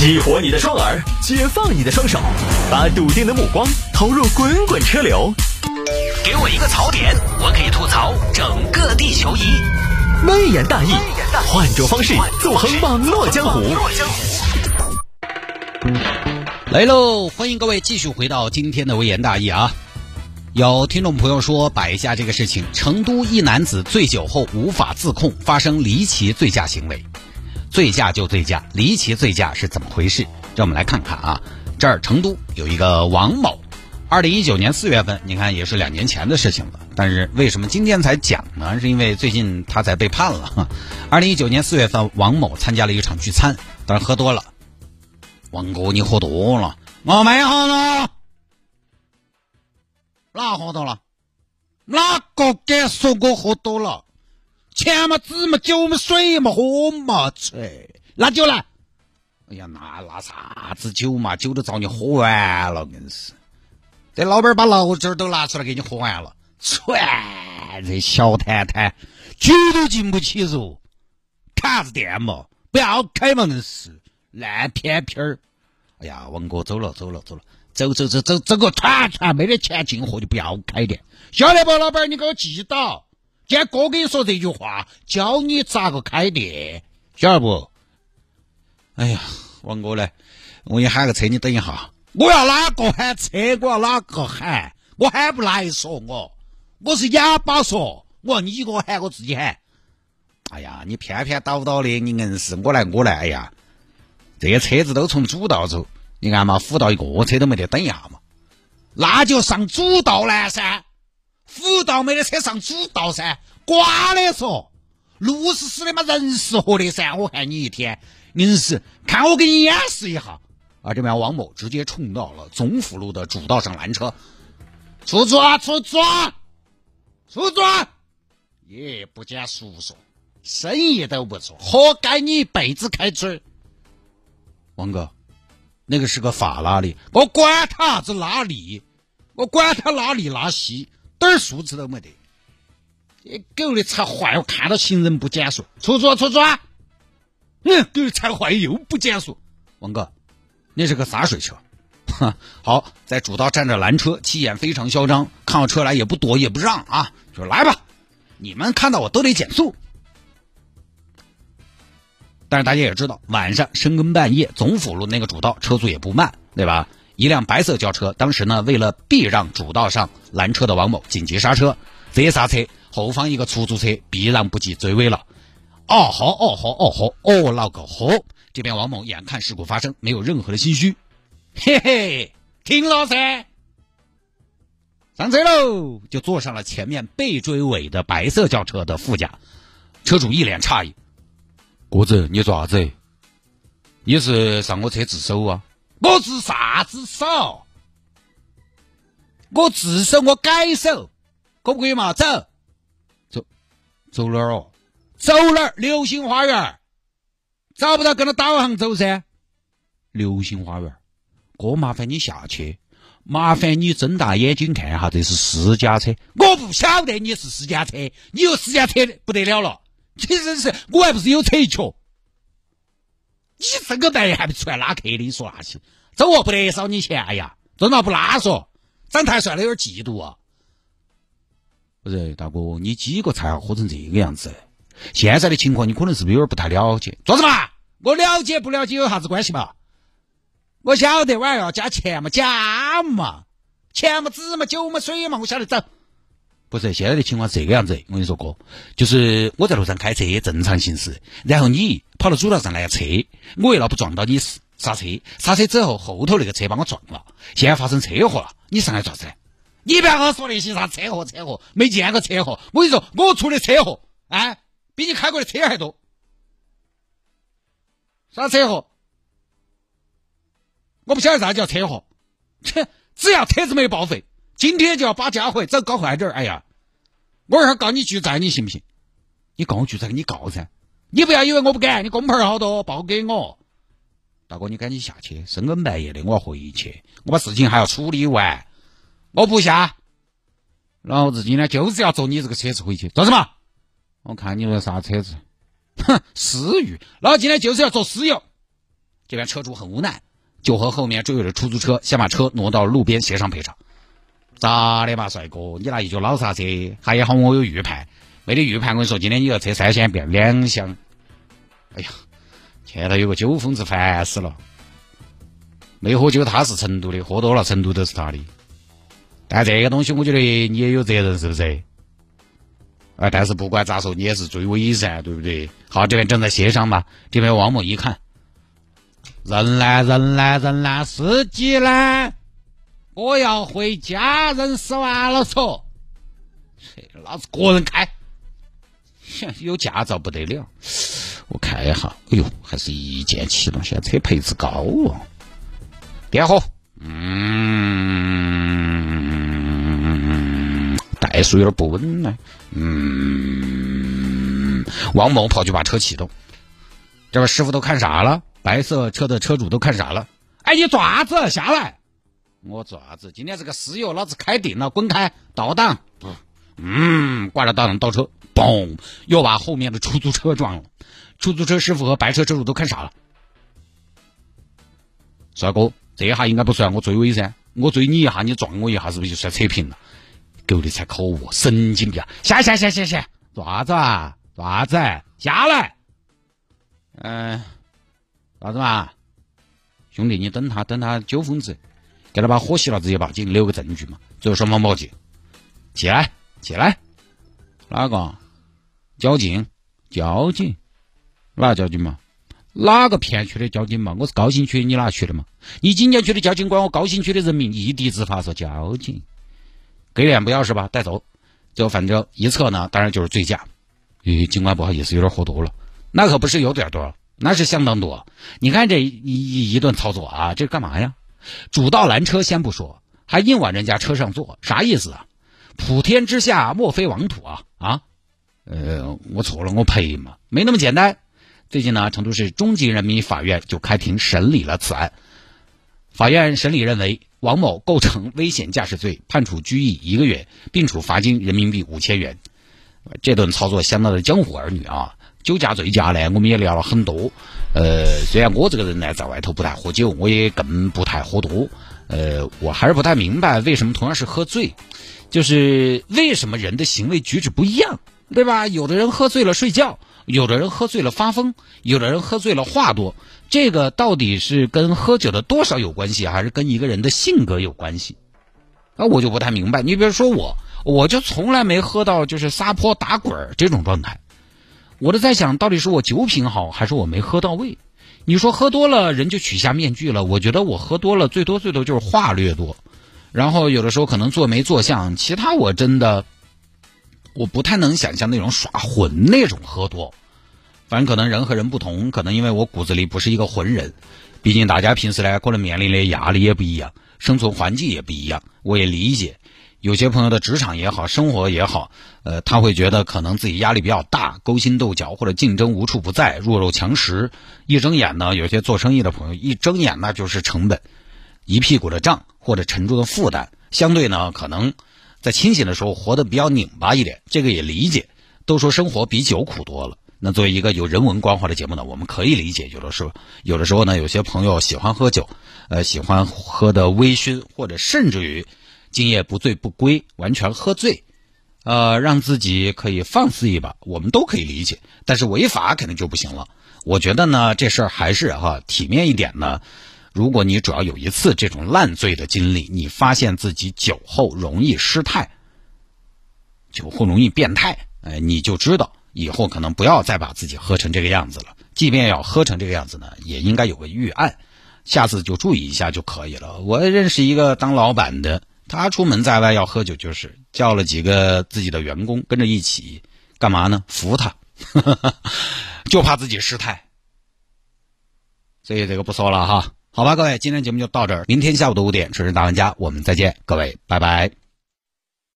激活你的双耳，解放你的双手，把笃定的目光投入滚滚车流。给我一个槽点，我可以吐槽整个地球仪。微言大义，换种方式纵横网络江湖。来喽，欢迎各位继续回到今天的微言大义啊！有听众朋友说摆一下这个事情：成都一男子醉酒后无法自控，发生离奇醉驾行为。醉驾就醉驾，离奇醉驾是怎么回事？让我们来看看啊。这儿成都有一个王某，二零一九年四月份，你看也是两年前的事情了。但是为什么今天才讲呢？是因为最近他才被判了。二零一九年四月份，王某参加了一场聚餐，但是喝多了。王哥，你喝多了？我没喝多。哪喝多了？哪个敢说我喝多了？钱嘛，纸嘛，酒嘛，水嘛，喝嘛，切，拿酒来。哎呀，那那啥子酒嘛，酒都遭你喝完了，硬是。这老板把老酒都拿出来给你喝完了，切，这小摊摊，酒都进不起肉，开啥子店嘛？不要开嘛，硬是烂片片儿。哎呀，王哥，走了，走了，走了，走走走走，走个团团，没得钱进货就不要开店，晓得不，老板？你给我记到。今天哥跟你说这句话，教你咋个开店，晓得不？哎呀，王哥来，我给你喊个车，你等一下。我要哪个喊车？我要哪个喊？我喊不来说我，我是哑巴说，我要你给我喊，我自己喊。哎呀，你偏偏倒倒的，你硬是我来我来。哎呀，这些车子都从主道走，你看嘛，辅道一个车都没得，等一下嘛，那就上主道来噻。辅道没得车上主道噻，瓜的说，路是死的嘛，人是活的噻。我看你一天硬是，看我给你演示一下。啊，这边王某直接冲到了总辅路的主道上拦车，出租啊，出租啊，出租，也不讲叔叔，生意都不做，活该你一辈子开嘴。王哥，那个是个法拉利，我管他啥子拉力，我管他拉力拉稀。点素质都没得，这狗的才坏！我看到行人不减速，出租出租啊！嗯，狗才坏又不减速。王哥，那是个洒水车，哼！好，在主道站着拦车，气焰非常嚣张，看到车来也不躲也不让啊，就来吧！你们看到我都得减速。但是大家也知道，晚上深更半夜，总辅路那个主道车速也不慢，对吧？一辆白色轿车，当时呢，为了避让主道上拦车的王某，紧急刹车，这刹车，后方一个出租车避让不及追尾了。哦吼哦吼哦吼哦，老个吼！这边王某眼看事故发生，没有任何的心虚，嘿嘿，停了噻，上车喽，就坐上了前面被追尾的白色轿车的副驾。车主一脸诧异：“哥子，你做啥子？你是上我车自首啊？”我自啥子手？我自首，我改手，可不可以嘛？走，走，走哪儿哦？走哪儿？流星花园，找不到跟着导航走噻。流星花园，哥麻烦你下去，麻烦你睁大眼睛看哈，这是私家车。我不晓得你是私家车，你有私家车不得了了。你真是，我还不是有车一脚。你这个白还不出来拉客的？你说那些，走哦，不得少你钱。哎呀，真的不拉说，长太帅了有点嫉妒啊。不是大哥，你几个菜喝成这个样子？现在的情况你可能是不是有点不太了解？做什么？我了解不了解有啥子关系嘛？我晓得晚上要加钱嘛，加嘛，钱嘛，纸嘛，酒嘛，水嘛，我晓得走。不是现在的情况是这个样子，我跟你说哥，就是我在路上开车正常行驶，然后你跑到主道上拦车，我为了不撞到你刹车，刹车之后后头那个车把我撞了，现在发生车祸了，你上来做啥子？你不要跟我说那些啥车祸车祸，没见过车祸，我跟你说我出的车祸，哎，比你开过的车还多，啥车祸？我不晓得啥叫车祸，切，只要车子没报废。今天就要把家回，走搞快点儿！哎呀，我一会儿告你拒载，你信不信？你告我拒载，你告噻！你不要以为我不敢，你工牌好多，报给我。大哥，你赶紧下去，深更半夜的，我要回去，我把事情还要处理完。我不下，老子今天就是要坐你这个车子回去，做什么？我看你那啥车子，哼，思域，老子今天就是要坐私有，这边车主很无奈，就和后面追尾的出租车先把车挪到路边协商赔偿。咋的嘛，帅哥，你那一脚老刹车，还好我有预判，没得预判，我跟你说，今天你要车三箱变两箱。哎呀，前头有个酒疯子，烦死了。没喝酒，他是成都的；喝多了，成都都是他的。但这个东西，我觉得你也有责任，是不是？啊，但是不管咋说，你也是追尾噻，对不对？好，这边正在协商嘛。这边王某一看，人呢，人呢，人呢，司机呢？我要回家，人死完了说，老子个人开，有驾照不得了。我看一下，哎呦，还是一键启动，现在车配置高哦。点火，嗯，怠速有点不稳呢。嗯，王某跑去把车启动，这边师傅都看傻了，白色车的车主都看傻了。哎，你爪子下来！我爪子，今天这个石油老子开定了，滚开，倒档。嗯，挂着倒档倒车，嘣，又把后面的出租车撞了。出租车师傅和白车车主都看傻了。帅哥。这一下应该不算我追尾噻，我追你一下，你撞我一下，是不是就算扯平了？狗的才可恶，神经病！下下下下下，做啥子啊？做啥子？下来！嗯，啥子嘛？兄弟，你等他，等他酒疯子，给他把火熄了，直接报警，留个证据嘛。最后双方报警，起来，起来，哪个？交警，交警，哪个交警嘛？哪个片区的交警嘛？我是高新区，你哪区的嘛？你锦江区的交警管我高新区的人民异地执法，说交警，给脸不要是吧？带走，就反正一测呢，当然就是醉驾。咦，警官不好意思，有点喝多了，那可不是有点多，那是相当多。你看这一一顿操作啊，这干嘛呀？主道拦车先不说，还硬往人家车上坐，啥意思啊？普天之下莫非王土啊啊？呃，我错了，我赔嘛，没那么简单。最近呢，成都市中级人民法院就开庭审理了此案。法院审理认为，王某构成危险驾驶罪，判处拘役一个月，并处罚金人民币五千元。这顿操作相当的江湖儿女啊！酒驾醉驾呢，我们也聊了很多。呃，虽然我这个人呢，在外头不太喝酒，我也更不太喝多。呃，我还是不太明白，为什么同样是喝醉，就是为什么人的行为举止不一样，对吧？有的人喝醉了睡觉。有的人喝醉了发疯，有的人喝醉了话多，这个到底是跟喝酒的多少有关系，还是跟一个人的性格有关系？啊，我就不太明白。你比如说我，我就从来没喝到就是撒泼打滚这种状态。我都在想到底是我酒品好，还是我没喝到位？你说喝多了人就取下面具了？我觉得我喝多了最多最多就是话略多，然后有的时候可能做没做相，其他我真的。我不太能想象那种耍混那种喝多，反正可能人和人不同，可能因为我骨子里不是一个浑人，毕竟大家平时呢可能面临的压力也不一样，生存环境也不一样，我也理解。有些朋友的职场也好，生活也好，呃，他会觉得可能自己压力比较大，勾心斗角或者竞争无处不在，弱肉强食。一睁眼呢，有些做生意的朋友一睁眼那就是成本，一屁股的账或者沉重的负担，相对呢可能。在清醒的时候活得比较拧巴一点，这个也理解。都说生活比酒苦多了，那作为一个有人文关怀的节目呢，我们可以理解。有的时候，有的时候呢，有些朋友喜欢喝酒，呃，喜欢喝的微醺，或者甚至于今夜不醉不归，完全喝醉，呃，让自己可以放肆一把，我们都可以理解。但是违法肯定就不行了。我觉得呢，这事儿还是哈体面一点呢。如果你主要有一次这种烂醉的经历，你发现自己酒后容易失态，酒后容易变态，哎，你就知道以后可能不要再把自己喝成这个样子了。即便要喝成这个样子呢，也应该有个预案，下次就注意一下就可以了。我认识一个当老板的，他出门在外要喝酒，就是叫了几个自己的员工跟着一起，干嘛呢？扶他，就怕自己失态。所以这个不说了哈。好吧，各位，今天节目就到这儿。明天下午的五点，准时大玩家，我们再见，各位，拜拜。